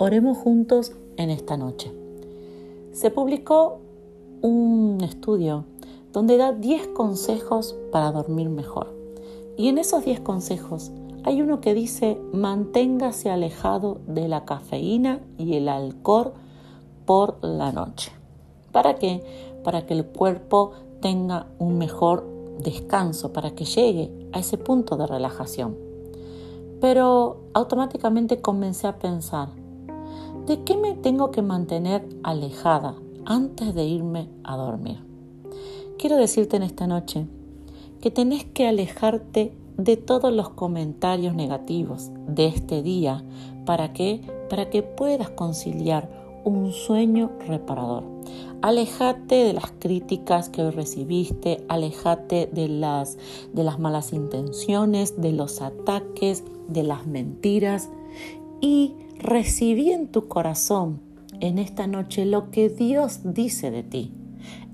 oremos juntos en esta noche. Se publicó un estudio donde da 10 consejos para dormir mejor. Y en esos 10 consejos hay uno que dice manténgase alejado de la cafeína y el alcohol por la noche. ¿Para qué? Para que el cuerpo tenga un mejor descanso, para que llegue a ese punto de relajación. Pero automáticamente comencé a pensar, ¿de qué me tengo que mantener alejada antes de irme a dormir? Quiero decirte en esta noche que tenés que alejarte de todos los comentarios negativos de este día para que para que puedas conciliar un sueño reparador. Alejate de las críticas que hoy recibiste, alejate de las, de las malas intenciones, de los ataques, de las mentiras y recibí en tu corazón en esta noche lo que Dios dice de ti.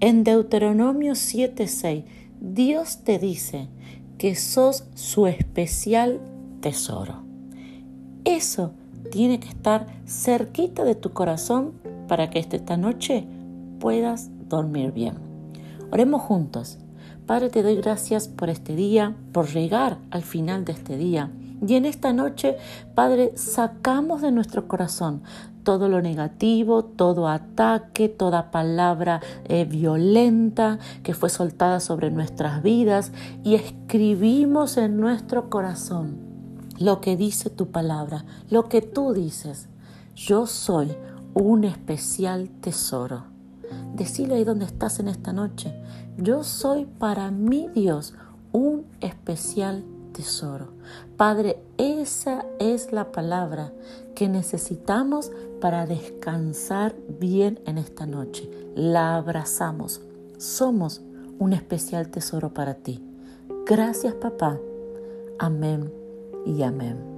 En Deuteronomio 7:6, Dios te dice que sos su especial tesoro. Eso tiene que estar cerquita de tu corazón para que esta noche puedas dormir bien. Oremos juntos. Padre, te doy gracias por este día, por llegar al final de este día. Y en esta noche, Padre, sacamos de nuestro corazón todo lo negativo, todo ataque, toda palabra eh, violenta que fue soltada sobre nuestras vidas y escribimos en nuestro corazón lo que dice tu palabra, lo que tú dices. Yo soy un especial tesoro. Decilo ahí donde estás en esta noche. Yo soy para mi Dios un especial tesoro. Padre, esa es la palabra que necesitamos para descansar bien en esta noche. La abrazamos. Somos un especial tesoro para ti. Gracias papá. Amén y amén.